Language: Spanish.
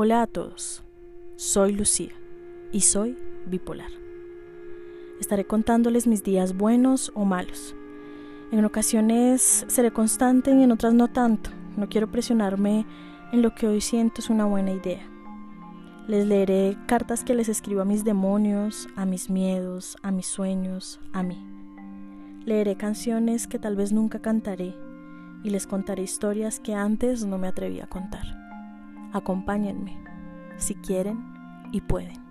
Hola a todos, soy Lucía y soy bipolar. Estaré contándoles mis días buenos o malos. En ocasiones seré constante y en otras no tanto. No quiero presionarme en lo que hoy siento es una buena idea. Les leeré cartas que les escribo a mis demonios, a mis miedos, a mis sueños, a mí. Leeré canciones que tal vez nunca cantaré y les contaré historias que antes no me atreví a contar. Acompáñenme, si quieren y pueden.